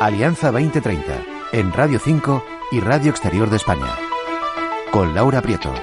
Alianza 2030 en Radio 5 y Radio Exterior de España. Con Laura Prieto.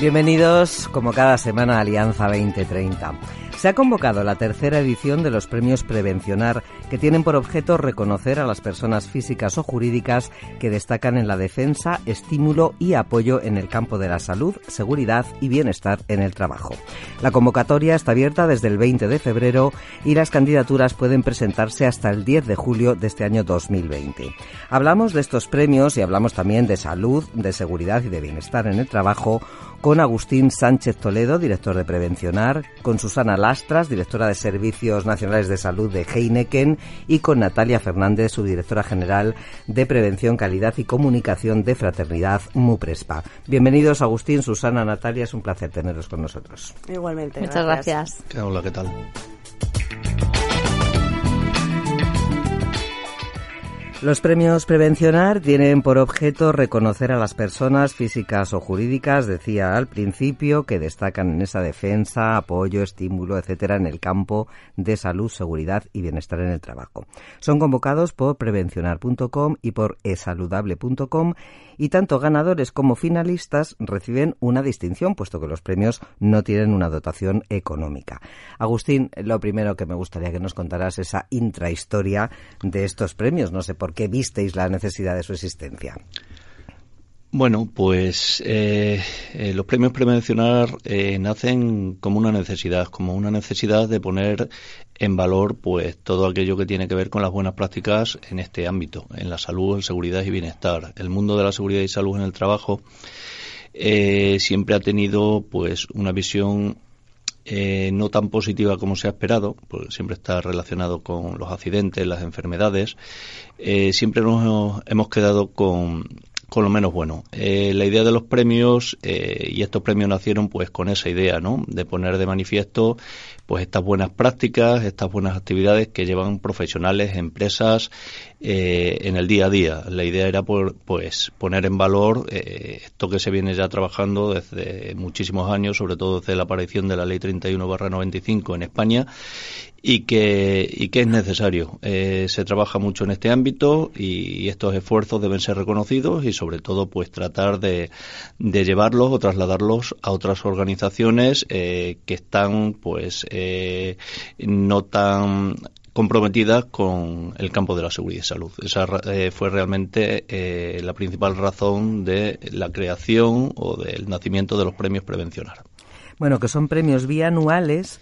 Bienvenidos, como cada semana, a Alianza 2030. Se ha convocado la tercera edición de los premios Prevencionar, que tienen por objeto reconocer a las personas físicas o jurídicas que destacan en la defensa, estímulo y apoyo en el campo de la salud, seguridad y bienestar en el trabajo. La convocatoria está abierta desde el 20 de febrero y las candidaturas pueden presentarse hasta el 10 de julio de este año 2020. Hablamos de estos premios y hablamos también de salud, de seguridad y de bienestar en el trabajo con Agustín Sánchez Toledo, director de Prevencionar, con Susana Lastras, directora de Servicios Nacionales de Salud de Heineken, y con Natalia Fernández, su directora general de Prevención, Calidad y Comunicación de Fraternidad MUPRESPA. Bienvenidos, Agustín, Susana, Natalia, es un placer teneros con nosotros. Igualmente. Muchas gracias. Hola, ¿qué tal? Los premios Prevencionar tienen por objeto reconocer a las personas físicas o jurídicas, decía al principio, que destacan en esa defensa, apoyo, estímulo, etcétera, en el campo de salud, seguridad y bienestar en el trabajo. Son convocados por prevencionar.com y por esaludable.com y tanto ganadores como finalistas reciben una distinción, puesto que los premios no tienen una dotación económica. Agustín, lo primero que me gustaría que nos contaras esa intrahistoria de estos premios. No sé por qué visteis la necesidad de su existencia. Bueno, pues eh, eh, los premios Prevencionar eh, nacen como una necesidad, como una necesidad de poner en valor pues todo aquello que tiene que ver con las buenas prácticas en este ámbito, en la salud, en seguridad y bienestar. El mundo de la seguridad y salud en el trabajo siempre ha tenido pues una visión no tan positiva como se ha esperado, porque siempre está relacionado con los accidentes, las enfermedades. siempre nos hemos quedado con con lo menos bueno. Eh, la idea de los premios, eh, y estos premios nacieron pues con esa idea, ¿no? De poner de manifiesto pues estas buenas prácticas, estas buenas actividades que llevan profesionales, empresas eh, en el día a día. La idea era por, pues poner en valor esto que se viene ya trabajando desde muchísimos años, sobre todo desde la aparición de la Ley 31/95 en España y que, y que es necesario. Eh, se trabaja mucho en este ámbito y, estos esfuerzos deben ser reconocidos y sobre todo pues tratar de, de llevarlos o trasladarlos a otras organizaciones eh, que están pues eh, no tan comprometidas con el campo de la seguridad y salud. Esa fue realmente la principal razón de la creación o del nacimiento de los premios Prevencionar. Bueno, que son premios bianuales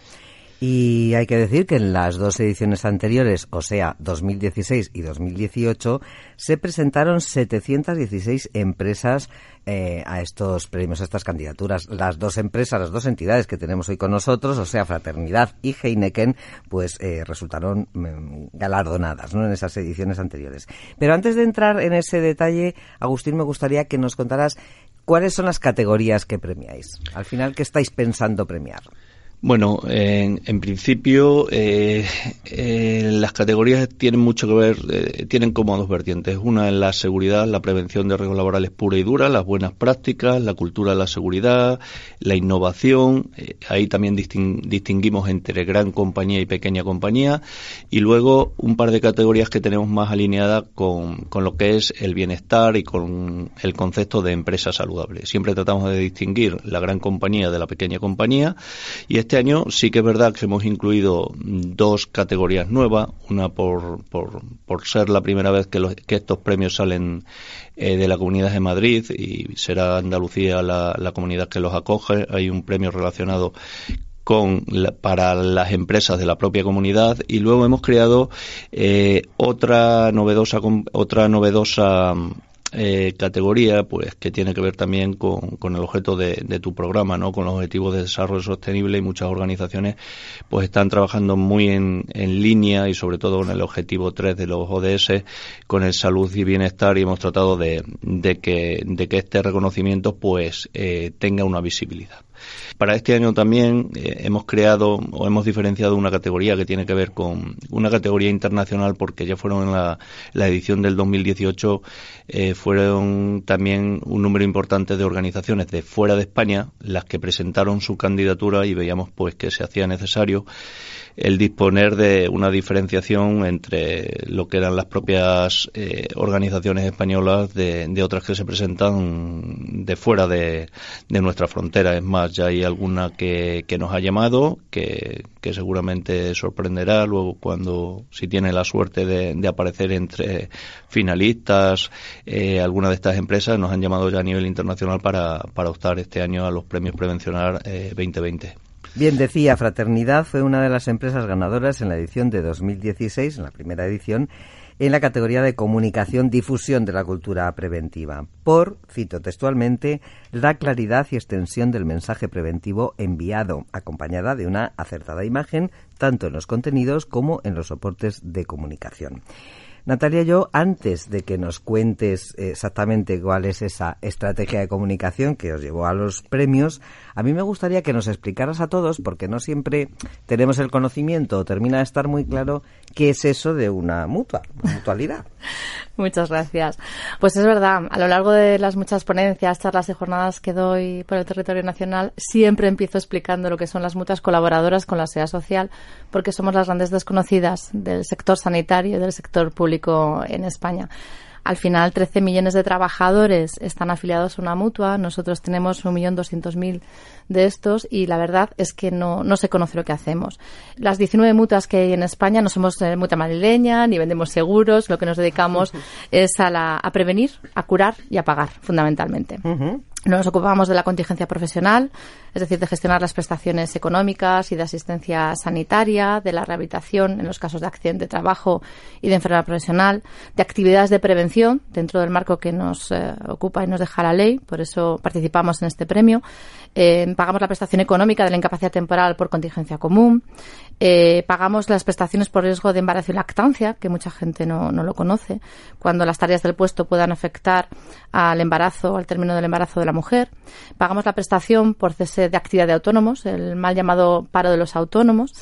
y hay que decir que en las dos ediciones anteriores, o sea, 2016 y 2018, se presentaron 716 empresas eh, a estos premios, a estas candidaturas. Las dos empresas, las dos entidades que tenemos hoy con nosotros, o sea, Fraternidad y Heineken, pues eh, resultaron mm, galardonadas ¿no? en esas ediciones anteriores. Pero antes de entrar en ese detalle, Agustín, me gustaría que nos contaras cuáles son las categorías que premiáis. Al final, ¿qué estáis pensando premiar? Bueno, en, en principio eh, eh, las categorías tienen mucho que ver, eh, tienen como dos vertientes. Una es la seguridad, la prevención de riesgos laborales pura y dura, las buenas prácticas, la cultura de la seguridad, la innovación. Eh, ahí también distinguimos entre gran compañía y pequeña compañía. Y luego un par de categorías que tenemos más alineadas con, con lo que es el bienestar y con el concepto de empresa saludable. Siempre tratamos de distinguir la gran compañía de la pequeña compañía y año sí que es verdad que hemos incluido dos categorías nuevas, una por, por, por ser la primera vez que, los, que estos premios salen eh, de la Comunidad de Madrid y será Andalucía la, la comunidad que los acoge. Hay un premio relacionado con para las empresas de la propia comunidad y luego hemos creado eh, otra novedosa otra novedosa eh, categoría pues que tiene que ver también con, con el objeto de, de, tu programa no con los objetivos de desarrollo sostenible y muchas organizaciones pues están trabajando muy en, en línea y sobre todo con el objetivo 3 de los ODS con el salud y bienestar y hemos tratado de, de que de que este reconocimiento pues eh, tenga una visibilidad Para este año también eh, hemos creado o hemos diferenciado una categoría que tiene que ver con una categoría internacional porque ya fueron en la, edición del 2018 eh, fueron también un número importante de organizaciones de fuera de España las que presentaron su candidatura y veíamos pues que se hacía necesario el disponer de una diferenciación entre lo que eran las propias eh, organizaciones españolas de, otras que se presentan de fuera de, nuestra frontera. Es más, hay alguna que, nos ha llamado, que, seguramente sorprenderá luego cuando, si tiene la suerte de, aparecer entre finalistas, eh, alguna de estas empresas nos han llamado ya a nivel internacional para, para optar este año a los premios Prevencionar 2020. Eh, Bien, decía, Fraternidad fue una de las empresas ganadoras en la edición de 2016, en la primera edición, en la categoría de comunicación difusión de la cultura preventiva, por, cito textualmente, la claridad y extensión del mensaje preventivo enviado, acompañada de una acertada imagen, tanto en los contenidos como en los soportes de comunicación. Natalia, yo antes de que nos cuentes exactamente cuál es esa estrategia de comunicación que os llevó a los premios, a mí me gustaría que nos explicaras a todos, porque no siempre tenemos el conocimiento o termina de estar muy claro qué es eso de una mutua, mutualidad. Muchas gracias. Pues es verdad, a lo largo de las muchas ponencias, charlas y jornadas que doy por el territorio nacional, siempre empiezo explicando lo que son las mutuas colaboradoras con la SEA social, porque somos las grandes desconocidas del sector sanitario y del sector público en España. Al final, 13 millones de trabajadores están afiliados a una mutua. Nosotros tenemos 1.200.000 de estos y la verdad es que no, no se conoce lo que hacemos. Las 19 mutuas que hay en España no somos eh, mutua madrileña ni vendemos seguros. Lo que nos dedicamos es a, la, a prevenir, a curar y a pagar, fundamentalmente. Nos ocupamos de la contingencia profesional, es decir, de gestionar las prestaciones económicas y de asistencia sanitaria, de la rehabilitación en los casos de accidente de trabajo y de enfermedad profesional, de actividades de prevención dentro del marco que nos eh, ocupa y nos deja la ley, por eso participamos en este premio. Eh, pagamos la prestación económica de la incapacidad temporal por contingencia común, eh, pagamos las prestaciones por riesgo de embarazo y lactancia, que mucha gente no, no lo conoce, cuando las tareas del puesto puedan afectar al embarazo, al término del embarazo de la mujer. Pagamos la prestación por cese de actividad de autónomos, el mal llamado paro de los autónomos.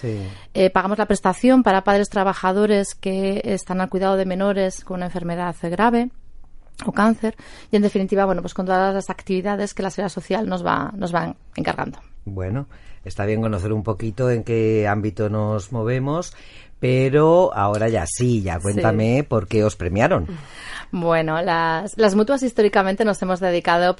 Eh, pagamos la prestación para padres trabajadores que están al cuidado de menores con una enfermedad grave o cáncer y en definitiva bueno pues con todas las actividades que la seguridad social nos va nos van encargando bueno está bien conocer un poquito en qué ámbito nos movemos pero ahora ya sí, ya cuéntame por qué os premiaron. Bueno, las, las mutuas históricamente nos hemos dedicado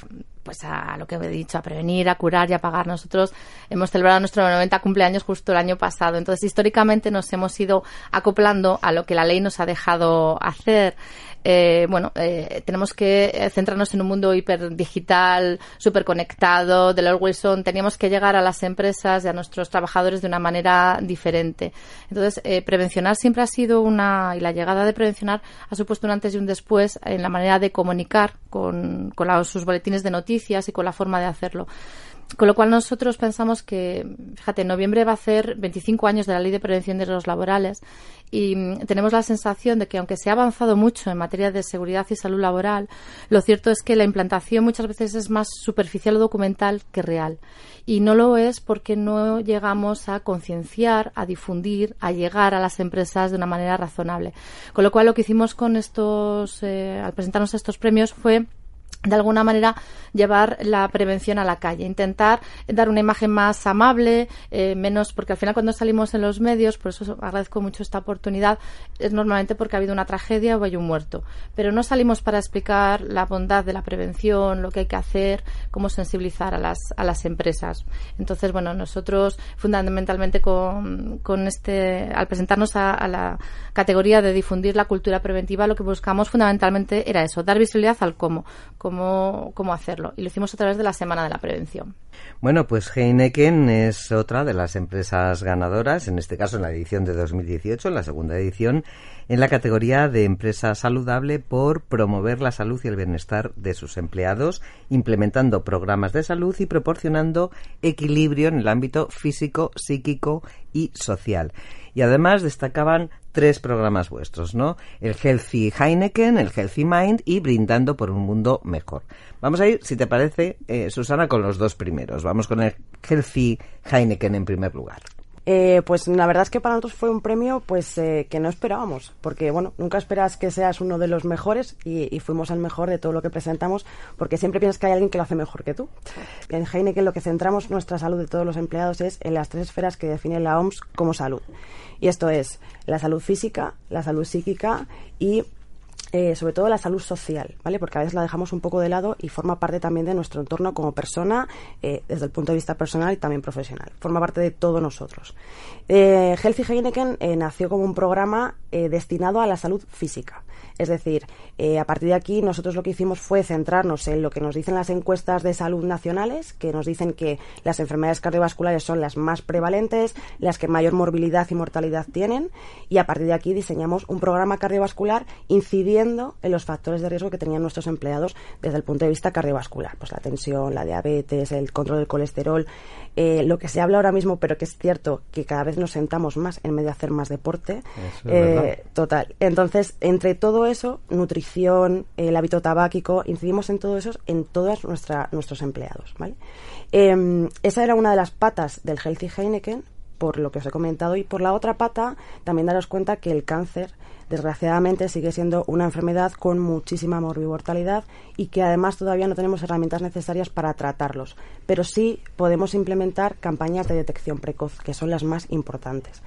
pues a lo que he dicho, a prevenir, a curar y a pagar. Nosotros hemos celebrado nuestro 90 cumpleaños justo el año pasado. Entonces, históricamente nos hemos ido acoplando a lo que la ley nos ha dejado hacer. Eh, bueno, eh, tenemos que centrarnos en un mundo hiperdigital, súper conectado, de Lord Wilson. Teníamos que llegar a las empresas y a nuestros trabajadores de una manera diferente. Entonces, eh, prevencionar siempre ha sido una, y la llegada de prevencionar ha supuesto un antes y un después en la manera de comunicar con, con sus boletines de noticias y con la forma de hacerlo. Con lo cual nosotros pensamos que, fíjate, en noviembre va a ser 25 años de la Ley de Prevención de Riesgos Laborales y mm, tenemos la sensación de que aunque se ha avanzado mucho en materia de seguridad y salud laboral, lo cierto es que la implantación muchas veces es más superficial o documental que real. Y no lo es porque no llegamos a concienciar, a difundir, a llegar a las empresas de una manera razonable. Con lo cual lo que hicimos con estos, eh, al presentarnos estos premios fue de alguna manera llevar la prevención a la calle, intentar dar una imagen más amable, eh, menos, porque al final cuando salimos en los medios, por eso agradezco mucho esta oportunidad, es normalmente porque ha habido una tragedia o hay un muerto, pero no salimos para explicar la bondad de la prevención, lo que hay que hacer, cómo sensibilizar a las, a las empresas. Entonces, bueno, nosotros fundamentalmente con, con este, al presentarnos a, a la categoría de difundir la cultura preventiva, lo que buscamos fundamentalmente era eso, dar visibilidad al cómo cómo, hacerlo. Y lo hicimos a través de la Semana de la Prevención. Bueno, pues Heineken es otra de las empresas ganadoras, en este caso en la edición de 2018, en la segunda edición, en la categoría de empresa saludable por promover la salud y el bienestar de sus empleados, implementando programas de salud y proporcionando equilibrio en el ámbito físico, psíquico y social. Y además destacaban tres programas vuestros, ¿no? El Healthy Heineken, el Healthy Mind y Brindando por un Mundo Mejor. Vamos a ir, si te parece, eh, Susana, con los dos primeros. Vamos con el Healthy Heineken en primer lugar. Eh, pues la verdad es que para nosotros fue un premio pues eh, que no esperábamos, porque bueno, nunca esperas que seas uno de los mejores y, fuimos el mejor de todo lo que presentamos, porque siempre piensas que hay alguien que lo hace mejor que tú. En Heineken lo que centramos nuestra salud de todos los empleados es en las tres esferas que define la OMS como salud. Y esto es la salud física, la salud psíquica y eh, sobre todo la salud social, ¿vale? Porque a veces la dejamos un poco de lado y forma parte también de nuestro entorno como persona, eh, desde el punto de vista personal y también profesional. Forma parte de todos nosotros. Eh, Healthy Heineken nació como un programa destinado a la salud física. Es decir, a partir de aquí nosotros lo que hicimos fue centrarnos en lo que nos dicen las encuestas de salud nacionales, que nos dicen que las enfermedades cardiovasculares son las más prevalentes, las que mayor morbilidad y mortalidad tienen, y a partir de aquí diseñamos un programa cardiovascular incidiendo en los factores de riesgo que tenían nuestros empleados desde el punto de vista cardiovascular, pues la tensión, la diabetes, el control del colesterol, eh, lo que se habla ahora mismo, pero que es cierto que cada vez nos sentamos más en vez de hacer más deporte. Eh, total. Entonces, entre todo eso, nutrición, el hábito tabáquico, incidimos en todo eso en todos nuestros empleados, ¿vale? Em, esa era una de las patas del Healthy Heineken, por lo que os he comentado, y por la otra pata, también daros cuenta que el cáncer desgraciadamente sigue siendo una enfermedad con muchísima morbimortalidad y que además todavía no tenemos herramientas necesarias para tratarlos. Pero sí podemos implementar campañas de detección precoz, que son las más importantes.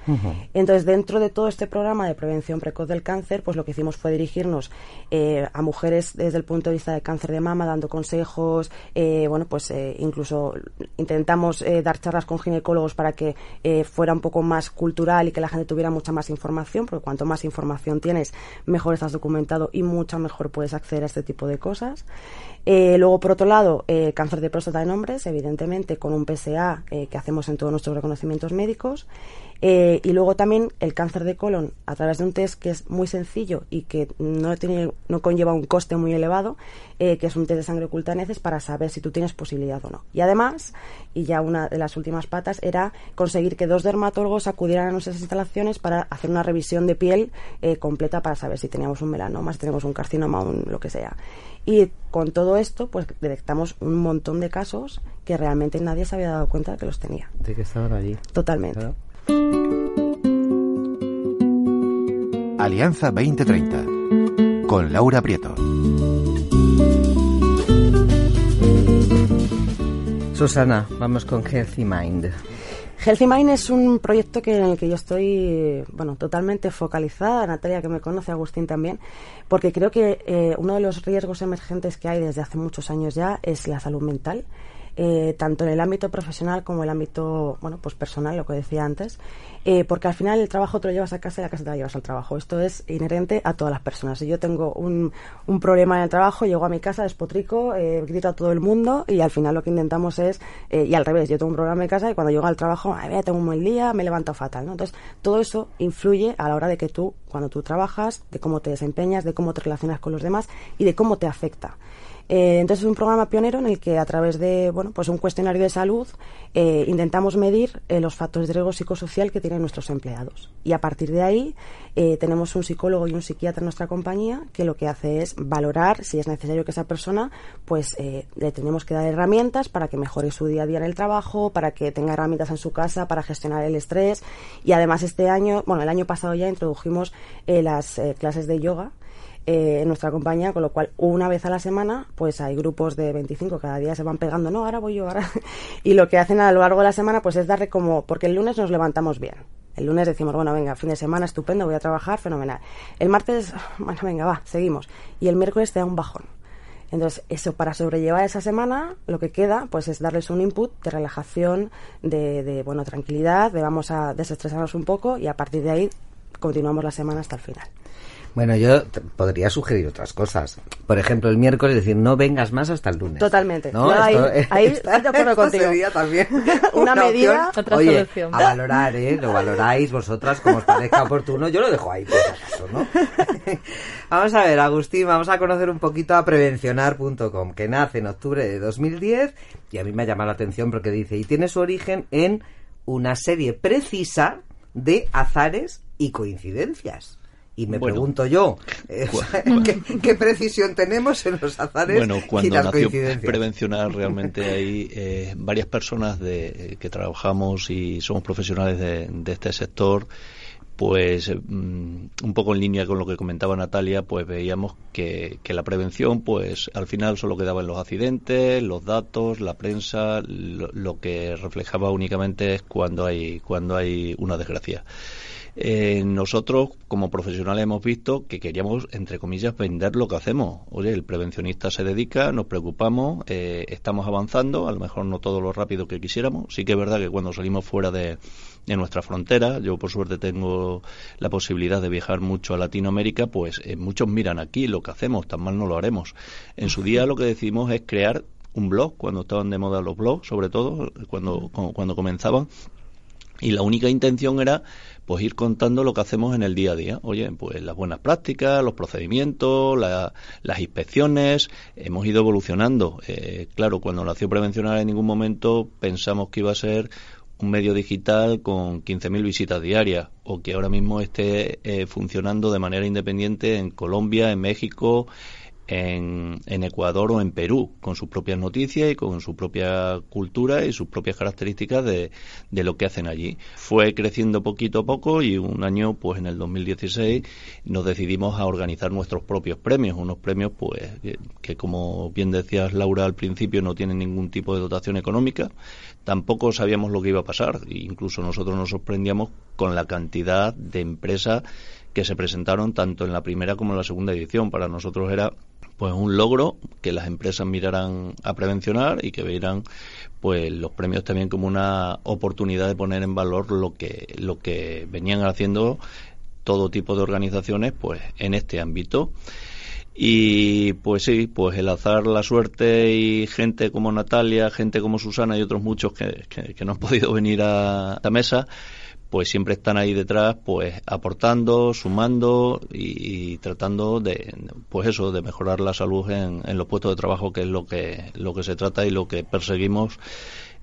Entonces, dentro de todo este programa de prevención precoz del cáncer, pues lo que hicimos fue dirigirnos eh, a mujeres desde el punto de vista de cáncer de mama, dando consejos, eh, bueno, pues eh, incluso intentamos dar charlas con ginecólogos para que fuera un poco más cultural y que la gente tuviera mucha más información, porque cuanto más información tienes, mejor estás documentado y mucho mejor puedes acceder a este tipo de cosas. Eh, luego, por otro lado, eh, cáncer de próstata en hombres, evidentemente, con un PSA eh, que hacemos en todos nuestros reconocimientos médicos. Y luego también el cáncer de colon a través de un test que es muy sencillo y que no, tiene, no conlleva un coste muy elevado, que es un test de sangre oculta neces para saber si tú tienes posibilidad o no. Y además, y ya una de las últimas patas, era conseguir que dos dermatólogos acudieran a nuestras instalaciones para hacer una revisión de piel completa para saber si teníamos un melanoma, si tenemos un carcinoma, un lo que sea. Y con todo esto, pues detectamos un montón de casos que realmente nadie se había dado cuenta de que los tenía. De que estaban allí. Totalmente. Alianza 2030 con Laura Prieto. Susana, vamos con Healthy Mind. Healthy Mind es un proyecto que, en el que yo estoy bueno, totalmente focalizada, Natalia que me conoce, Agustín también, porque creo que eh, uno de los riesgos emergentes que hay desde hace muchos años ya es la salud mental eh, tanto en el ámbito profesional como en el ámbito bueno pues personal lo que decía antes eh, porque al final el trabajo te lo llevas a casa y la casa te la llevas al trabajo. Esto es inherente a todas las personas. Si yo tengo un, un problema en el trabajo llego a mi casa despotrico eh, grito a todo el mundo y al final lo que intentamos es eh, y al revés yo tengo un problema en casa y cuando llego al trabajo Ay, tengo un buen día me levanto fatal ¿no? entonces todo eso influye a la hora de que tú cuando tú trabajas de cómo te desempeñas de cómo te relacionas con los demás y de cómo te afecta eh, entonces es un programa pionero en el que a través de bueno pues un cuestionario de salud eh, intentamos medir eh, los factores de riesgo psicosocial que tienen nuestros empleados. Y a partir de ahí tenemos un psicólogo y un psiquiatra en nuestra compañía que lo que hace es valorar si es necesario que esa persona pues le tenemos que dar herramientas para que mejore su día a día en el trabajo para que tenga herramientas en su casa para gestionar el estrés. Y además este año bueno el año pasado ya introdujimos las clases de yoga eh, en nuestra compañía, con lo cual una vez a la semana, pues hay grupos de 25, cada día se van pegando, no, ahora voy yo, ahora. y lo que hacen a lo largo de la semana, pues es darle como, porque el lunes nos levantamos bien. El lunes decimos, bueno, venga, fin de semana, estupendo, voy a trabajar, fenomenal. El martes, bueno, venga, va, seguimos. Y el miércoles te da un bajón. Entonces, eso para sobrellevar esa semana, lo que queda, pues es darles un input de relajación, de, de bueno, tranquilidad, de vamos a desestresarnos un poco y a partir de ahí continuamos la semana hasta el final. Bueno, yo podría sugerir otras cosas. Por ejemplo, el miércoles decir, no vengas más hasta el lunes. Totalmente. ¿No? ahí, ahí estoy de acuerdo contigo. Sería también una, medida, otra Oye, solución. A valorar, ¿eh? Lo valoráis vosotras como os parezca oportuno. Yo lo dejo ahí, por acaso, ¿no? vamos a ver, Agustín, vamos a conocer un poquito a prevencionar.com, que nace en octubre de 2010 y a mí me ha llamado la atención porque dice, y tiene su origen en una serie precisa de azares y coincidencias. Y me pregunto yo, eh, ¿qué, precisión tenemos en los azares bueno, cuando y las nació coincidencias? Prevencionar, realmente hay eh, varias personas de, que trabajamos y somos profesionales de, de este sector pues mm, un poco en línea con lo que comentaba Natalia, pues veíamos que, que, la prevención, pues al final solo quedaba en los accidentes, los datos, la prensa, lo, lo que reflejaba únicamente es cuando hay, cuando hay una desgracia. Eh, nosotros, como profesionales, hemos visto que queríamos, entre comillas, vender lo que hacemos. Oye, el prevencionista se dedica, nos preocupamos, eh, estamos avanzando, a lo mejor no todo lo rápido que quisiéramos. Sí que es verdad que cuando salimos fuera de, de nuestra frontera, yo por suerte tengo la posibilidad de viajar mucho a Latinoamérica, pues eh, muchos miran aquí lo que hacemos, tan mal no lo haremos. En su día lo que decidimos es crear un blog, cuando estaban de moda los blogs, sobre todo, cuando, cuando comenzaban. Y la única intención era pues ir contando lo que hacemos en el día a día. Oye, pues las buenas prácticas, los procedimientos, la, las inspecciones, hemos ido evolucionando. Eh, claro, cuando nació Prevencionar en ningún momento pensamos que iba a ser un medio digital con 15.000 visitas diarias o que ahora mismo esté eh, funcionando de manera independiente en Colombia, en México, en, Ecuador o en Perú, con sus propias noticias y con su propia cultura y sus propias características de, de, lo que hacen allí. Fue creciendo poquito a poco y un año, pues en el 2016, nos decidimos a organizar nuestros propios premios, unos premios pues que, que como bien decías Laura al principio no tienen ningún tipo de dotación económica, tampoco sabíamos lo que iba a pasar, incluso nosotros nos sorprendíamos con la cantidad de empresas que se presentaron tanto en la primera como en la segunda edición. Para nosotros era pues un logro que las empresas miraran a prevencionar y que vieran pues los premios también como una oportunidad de poner en valor lo que lo que venían haciendo todo tipo de organizaciones pues en este ámbito. Y pues sí, pues el azar, la suerte y gente como Natalia, gente como Susana y otros muchos que, que, que no han podido venir a esta mesa, pues siempre están ahí detrás, pues aportando, sumando y, y, tratando de, pues eso, de mejorar la salud en, en, los puestos de trabajo, que es lo que, lo que se trata y lo que perseguimos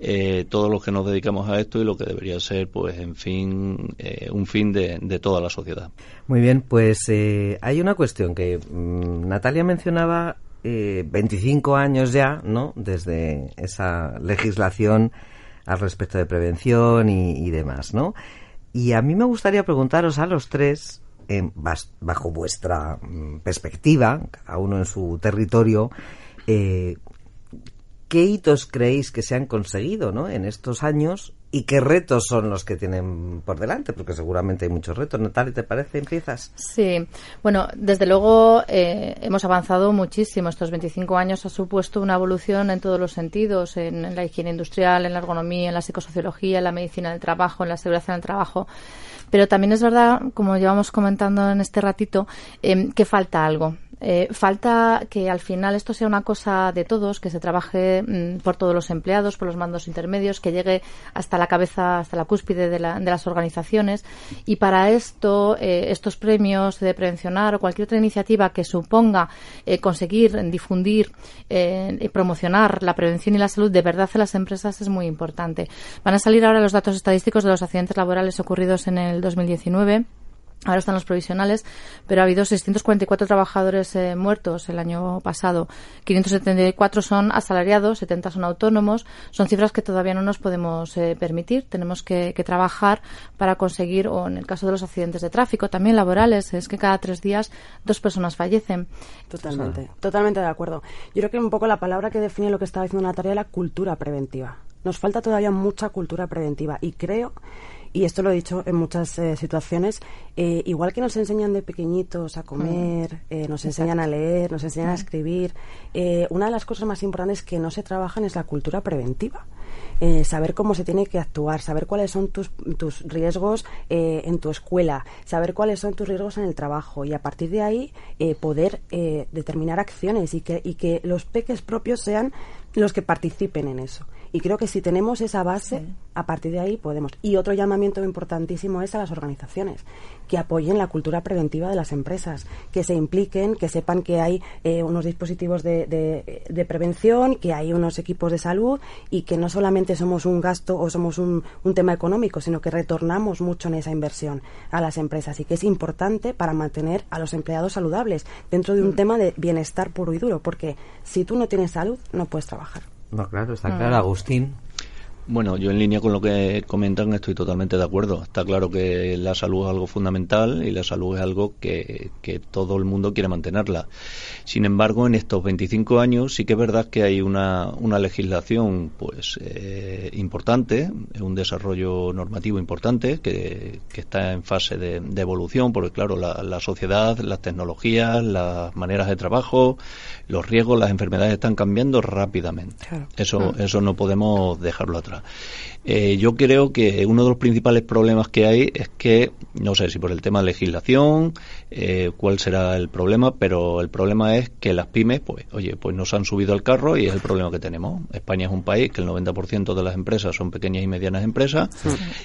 eh, todos los que nos dedicamos a esto y lo que debería ser, pues, en fin, eh, un fin de, de, toda la sociedad. Muy bien, pues eh, hay una cuestión que mmm, Natalia mencionaba. 25 años ya, ¿no? Desde esa legislación al respecto de prevención y, demás, ¿no? Y a mí me gustaría preguntaros a los tres, bajo vuestra mm, perspectiva, cada uno en su territorio, eh, ¿qué hitos creéis que se han conseguido ¿no? en estos años y qué retos son los que tienen por delante, porque seguramente hay muchos retos. Natalia, ¿te parece? ¿Empiezas? Sí, bueno, desde luego eh, hemos avanzado muchísimo. Estos 25 años ha supuesto una evolución en todos los sentidos, en, la higiene industrial, en la ergonomía, en la psicosociología, en la medicina del trabajo, en la seguridad en el trabajo. Pero también es verdad, como llevamos comentando en este ratito, eh, que falta algo. Eh, falta que al final esto sea una cosa de todos, que se trabaje mmm, por todos los empleados, por los mandos intermedios, que llegue hasta la cabeza, hasta la cúspide de, la, de las organizaciones. Y para esto, eh, estos premios de prevencionar o cualquier otra iniciativa que suponga eh, conseguir difundir y promocionar la prevención y la salud de verdad en las empresas es muy importante. Van a salir ahora los datos estadísticos de los accidentes laborales ocurridos en el 2019 Ahora están los provisionales, pero ha habido 644 trabajadores eh, muertos el año pasado. 574 son asalariados, 70 son autónomos. Son cifras que todavía no nos podemos eh, permitir. Tenemos que, que, trabajar para conseguir, o en el caso de los accidentes de tráfico, también laborales, es que cada tres días dos personas fallecen. Totalmente, sea, totalmente de acuerdo. Yo creo que un poco la palabra que define lo que estaba diciendo Natalia es la cultura preventiva. Nos falta todavía mucha cultura preventiva y creo y esto lo he dicho en muchas eh, situaciones, eh, igual que nos enseñan de pequeñitos a comer, mm. eh, nos enseñan a leer, nos enseñan mm. a escribir, eh, una de las cosas más importantes que no se trabajan es la cultura preventiva. Saber cómo se tiene que actuar, saber cuáles son tus, tus riesgos eh, en tu escuela, saber cuáles son tus riesgos en el trabajo y a partir de ahí eh, poder determinar acciones y que, y que los peques propios sean los que participen en eso. Y creo que si tenemos esa base, a partir de ahí podemos. Y otro llamamiento importantísimo es a las organizaciones, que apoyen la cultura preventiva de las empresas, que se impliquen, que sepan que hay eh, unos dispositivos de, de, prevención, que hay unos equipos de salud y que no solamente somos un gasto o somos un, un tema económico, sino que retornamos mucho en esa inversión a las empresas y que es importante para mantener a los empleados saludables dentro de un mm. tema de bienestar puro y duro, porque si tú no tienes salud, no puedes trabajar. No, claro, está claro. Mm. Agustín. Bueno, yo en línea con lo que comentan estoy totalmente de acuerdo. Está claro que la salud es algo fundamental y la salud es algo que, todo el mundo quiere mantenerla. Sin embargo, en estos 25 años sí que es verdad que hay una, una legislación pues eh, importante, un desarrollo normativo importante que, está en fase de, evolución, porque claro, la, sociedad, las tecnologías, las maneras de trabajo, los riesgos, las enfermedades están cambiando rápidamente. Eso, mm. eso no podemos dejarlo atrás. Eh, yo creo que uno de los principales problemas que hay es que, no sé si por el tema de legislación, eh, cuál será el problema, pero el problema es que las pymes, pues, oye, pues nos han subido al carro y es el problema que tenemos. España es un país que el 90% de las empresas son pequeñas y medianas empresas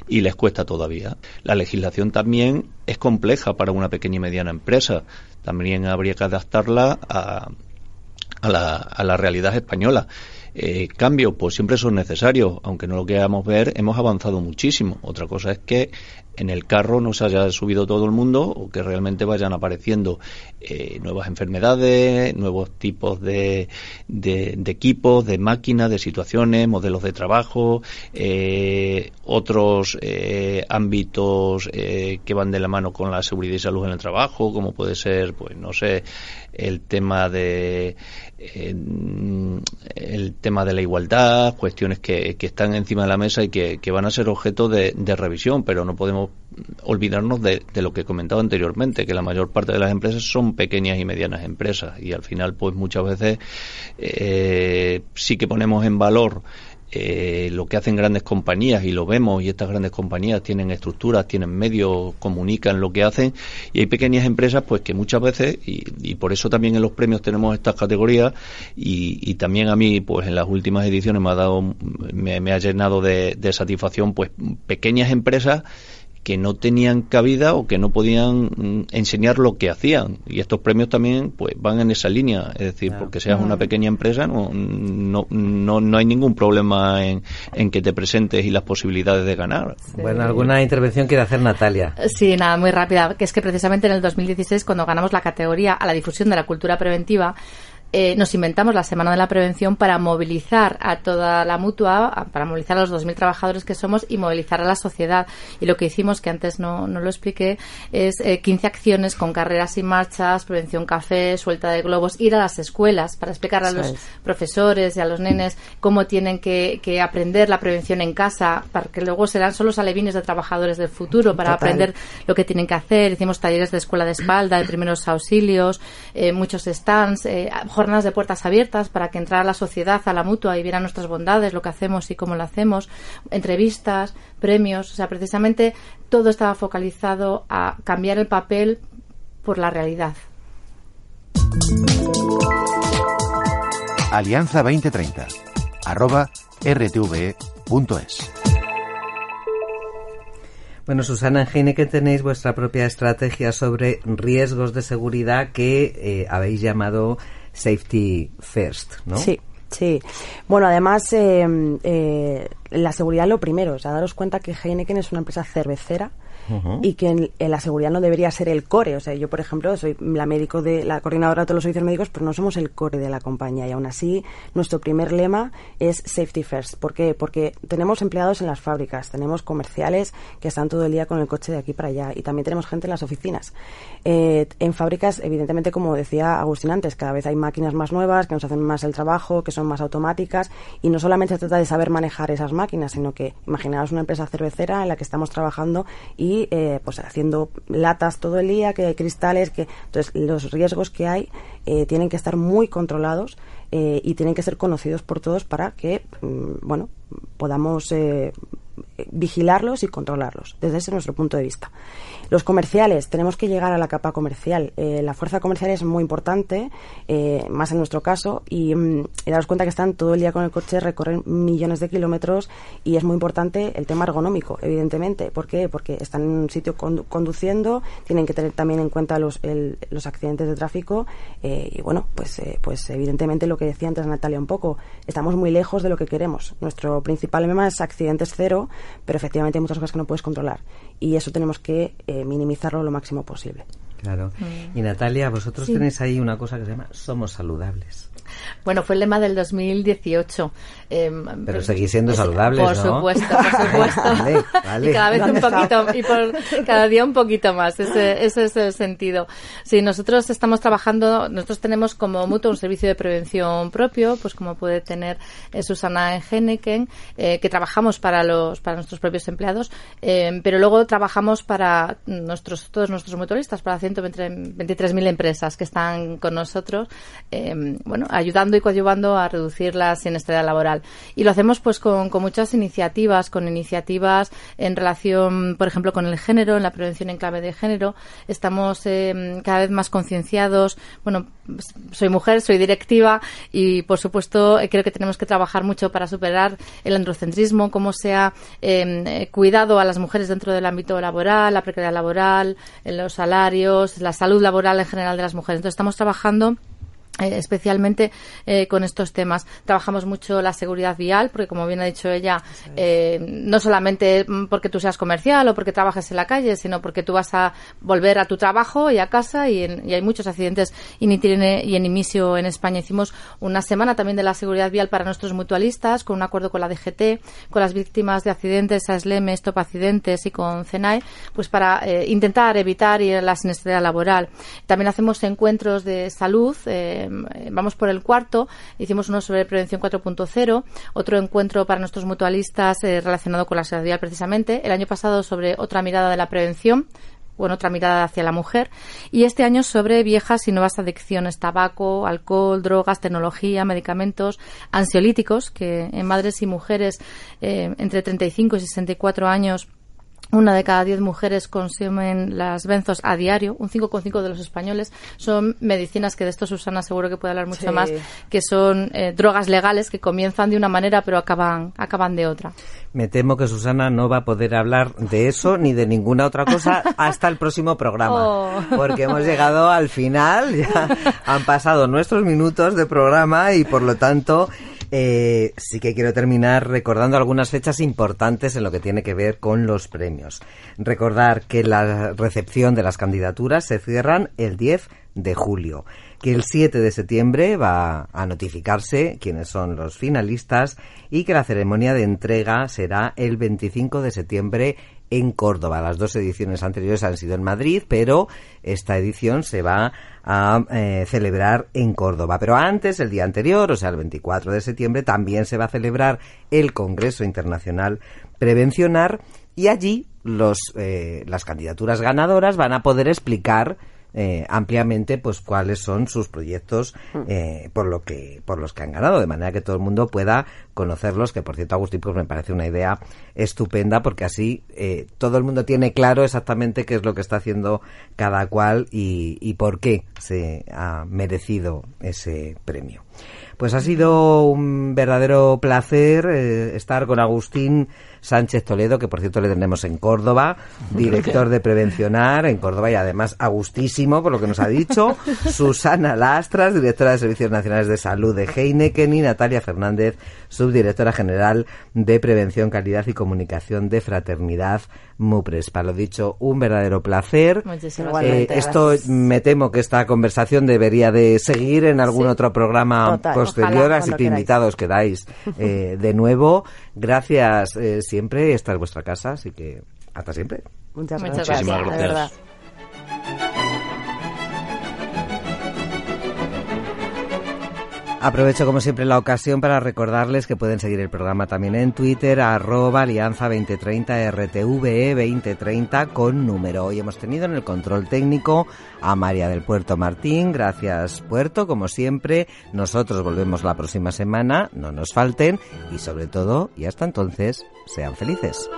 y les cuesta todavía. La legislación también es compleja para una pequeña y mediana empresa. También habría que adaptarla a, a la, a la realidad española. Eh, cambios, pues siempre son necesarios, aunque no lo queramos ver, hemos avanzado muchísimo. Otra cosa es que en el carro no se haya subido todo el mundo o que realmente vayan apareciendo eh, nuevas enfermedades, nuevos tipos de, de, equipos, de máquinas, de situaciones, modelos de trabajo, eh, otros eh, ámbitos que van de la mano con la seguridad y salud en el trabajo, como puede ser, pues no sé, el tema de el tema de la igualdad, cuestiones que, que, están encima de la mesa y que, van a ser objeto de, revisión, pero no podemos olvidarnos de, lo que he comentado anteriormente, que la mayor parte de las empresas son pequeñas y medianas empresas. Y al final, pues muchas veces eh, sí que ponemos en valor eh, lo que hacen grandes compañías y lo vemos y estas grandes compañías tienen estructuras, tienen medios, comunican lo que hacen y hay pequeñas empresas pues que muchas veces y, por eso también en los premios tenemos estas categorías y, también a mí pues en las últimas ediciones me ha dado me, ha llenado de satisfacción pues pequeñas empresas que no tenían cabida o que no podían mm, enseñar lo que hacían. Y estos premios también pues van en esa línea. Es decir, porque seas una pequeña empresa no, no, no, hay ningún problema en, en, que te presentes y las posibilidades de ganar. Bueno, ¿alguna intervención quiere hacer Natalia? Sí, nada, muy rápida. Que es que precisamente en el 2016, cuando ganamos la categoría a la difusión de la cultura preventiva, eh, nos inventamos la Semana de la Prevención para movilizar a toda la mutua, para movilizar a los 2.000 trabajadores que somos y movilizar a la sociedad. Y lo que hicimos, que antes no, no lo expliqué, es eh, 15 acciones con carreras y marchas, prevención café, suelta de globos, ir a las escuelas para explicar a los profesores y a los nenes cómo tienen que, que, aprender la prevención en casa, para que luego serán solo los alevines de trabajadores del futuro, para aprender lo que tienen que hacer. Hicimos talleres de escuela de espalda, de primeros auxilios, eh, muchos stands, eh, jornadas de puertas abiertas para que entrara la sociedad a la mutua y viera nuestras bondades, lo que hacemos y cómo lo hacemos, entrevistas, premios, o sea, precisamente todo estaba focalizado a cambiar el papel por la realidad. Alianza 2030 arroba rtve.es bueno, Susana, en que tenéis vuestra propia estrategia sobre riesgos de seguridad que eh, habéis llamado Safety First, ¿no? Sí. Sí, bueno, además eh, eh, la seguridad lo primero, o sea, daros cuenta que Heineken es una empresa cervecera y que en, la seguridad no debería ser el core. O sea, yo, por ejemplo, soy la médico de la coordinadora de todos los servicios médicos, pero no somos el core de la compañía. Y aún así, nuestro primer lema es Safety First. ¿Por qué? Porque tenemos empleados en las fábricas, tenemos comerciales que están todo el día con el coche de aquí para allá y también tenemos gente en las oficinas. Eh, en fábricas, evidentemente, como decía Agustín antes, cada vez hay máquinas más nuevas que nos hacen más el trabajo, que son más automáticas y no solamente se trata de saber manejar esas máquinas, sino que imaginaos una empresa cervecera en la que estamos trabajando y eh, pues haciendo latas todo el día, que hay cristales, que entonces los riesgos que hay eh, tienen que estar muy controlados eh, y tienen que ser conocidos por todos para que mm, bueno podamos vigilarlos y controlarlos, desde ese nuestro punto de vista. Los comerciales, tenemos que llegar a la capa comercial. Eh, la fuerza comercial es muy importante, eh, más en nuestro caso, y, mm, y, daros cuenta que están todo el día con el coche, recorren millones de kilómetros y es muy importante el tema ergonómico, evidentemente. ¿Por qué? Porque están en un sitio conduciendo, tienen que tener también en cuenta los, los accidentes de tráfico eh, y bueno, pues, pues evidentemente lo que decía antes Natalia un poco, estamos muy lejos de lo que queremos. Nuestro principal lema es accidentes cero, pero efectivamente hay muchas cosas que no puedes controlar y eso tenemos que eh, minimizarlo lo máximo posible. Claro. Mm. Y Natalia, vosotros tenéis ahí una cosa que se llama Somos saludables. Bueno, fue el lema del 2018. Em, pero seguís siendo saludables, por Supuesto, por supuesto. Y cada vez un poquito, y por cada día un poquito más. Ese, ese es el sentido. Sí, nosotros estamos trabajando, nosotros tenemos como mutuo un servicio de prevención propio, pues como puede tener eh, Susana en Henneken, eh, que trabajamos para los, para nuestros propios empleados, eh, pero luego trabajamos para nuestros, todos nuestros motoristas, para 123.000 empresas que están con nosotros, bueno, ayudando y coadyuvando a reducir la siniestralidad laboral. Y lo hacemos pues con, muchas iniciativas, con iniciativas en relación, por ejemplo, con el género, en la prevención en clave de género. Estamos eh, cada vez más concienciados. Bueno, soy mujer, soy directiva y, por supuesto, eh, creo que tenemos que trabajar mucho para superar el androcentrismo, cómo se ha em, eh, cuidado a las mujeres dentro del ámbito laboral, la precariedad laboral, los salarios, la salud laboral en general de las mujeres. Entonces, estamos trabajando eh, especialmente eh, con estos temas. Trabajamos mucho la seguridad vial, porque como bien ha dicho ella, eh, no solamente porque tú seas comercial o porque trabajes en la calle, sino porque tú vas a volver a tu trabajo y a casa y, hay muchos accidentes in y en inicio en España. Hicimos una semana también de la seguridad vial para nuestros mutualistas con un acuerdo con la DGT, con las víctimas de accidentes, ASLEM, Stop Accidentes y con CENAE, pues para intentar evitar la siniestralidad laboral. También hacemos encuentros de salud eh, vamos por el cuarto, hicimos uno sobre prevención 4.0, otro encuentro para nuestros mutualistas eh, relacionado con la seguridad precisamente, el año pasado sobre otra mirada de la prevención, bueno, otra mirada hacia la mujer, y este año sobre viejas y nuevas adicciones, tabaco, alcohol, drogas, tecnología, medicamentos, ansiolíticos, que en madres y mujeres eh, entre 35 y 64 años una de cada diez mujeres consumen las benzos a diario, un 5,5 de los españoles. Son medicinas que de esto Susana seguro que puede hablar mucho más, que son eh, drogas legales que comienzan de una manera pero acaban, acaban de otra. Me temo que Susana no va a poder hablar de eso ni de ninguna otra cosa hasta el próximo programa, oh. porque hemos llegado al final, ya han pasado nuestros minutos de programa y por lo tanto eh, sí que quiero terminar recordando algunas fechas importantes en lo que tiene que ver con los premios. Recordar que la recepción de las candidaturas se cierran el 10 de julio, que el 7 de septiembre va a notificarse quiénes son los finalistas y que la ceremonia de entrega será el 25 de septiembre en Córdoba. Las dos ediciones anteriores han sido en Madrid, pero esta edición se va a eh, celebrar en Córdoba. Pero antes, el día anterior, o sea, el 24 de septiembre, también se va a celebrar el Congreso Internacional Prevencionar y allí los, eh, las candidaturas ganadoras van a poder explicar eh, ampliamente pues cuáles son sus proyectos mm. eh, por lo que por los que han ganado de manera que todo el mundo pueda conocerlos que por cierto Agustín pues me parece una idea estupenda porque así eh, todo el mundo tiene claro exactamente qué es lo que está haciendo cada cual y, y por qué se ha merecido ese premio pues ha sido un verdadero placer estar con Agustín Sánchez Toledo, que por cierto le tenemos en Córdoba, director de Prevencionar en Córdoba y además agustísimo por lo que nos ha dicho, Susana Lastras, directora de Servicios Nacionales de Salud de Heineken y Natalia Fernández, subdirectora general de Prevención, Calidad y Comunicación de Fraternidad Mupres. Para lo dicho, un verdadero placer. Eh, esto me temo que esta conversación debería de seguir en algún otro programa posterior, así que invitados quedáis eh, de nuevo. Gracias eh, siempre, esta es vuestra casa, así que hasta siempre. Muchas gracias. Aprovecho como siempre la ocasión para recordarles que pueden seguir el programa también en Twitter, arroba alianza 2030 RTVE 2030 con número. Hoy hemos tenido en el control técnico a María del Puerto Martín. Gracias Puerto, como siempre. Nosotros volvemos la próxima semana, no nos falten y sobre todo, y hasta entonces, sean felices.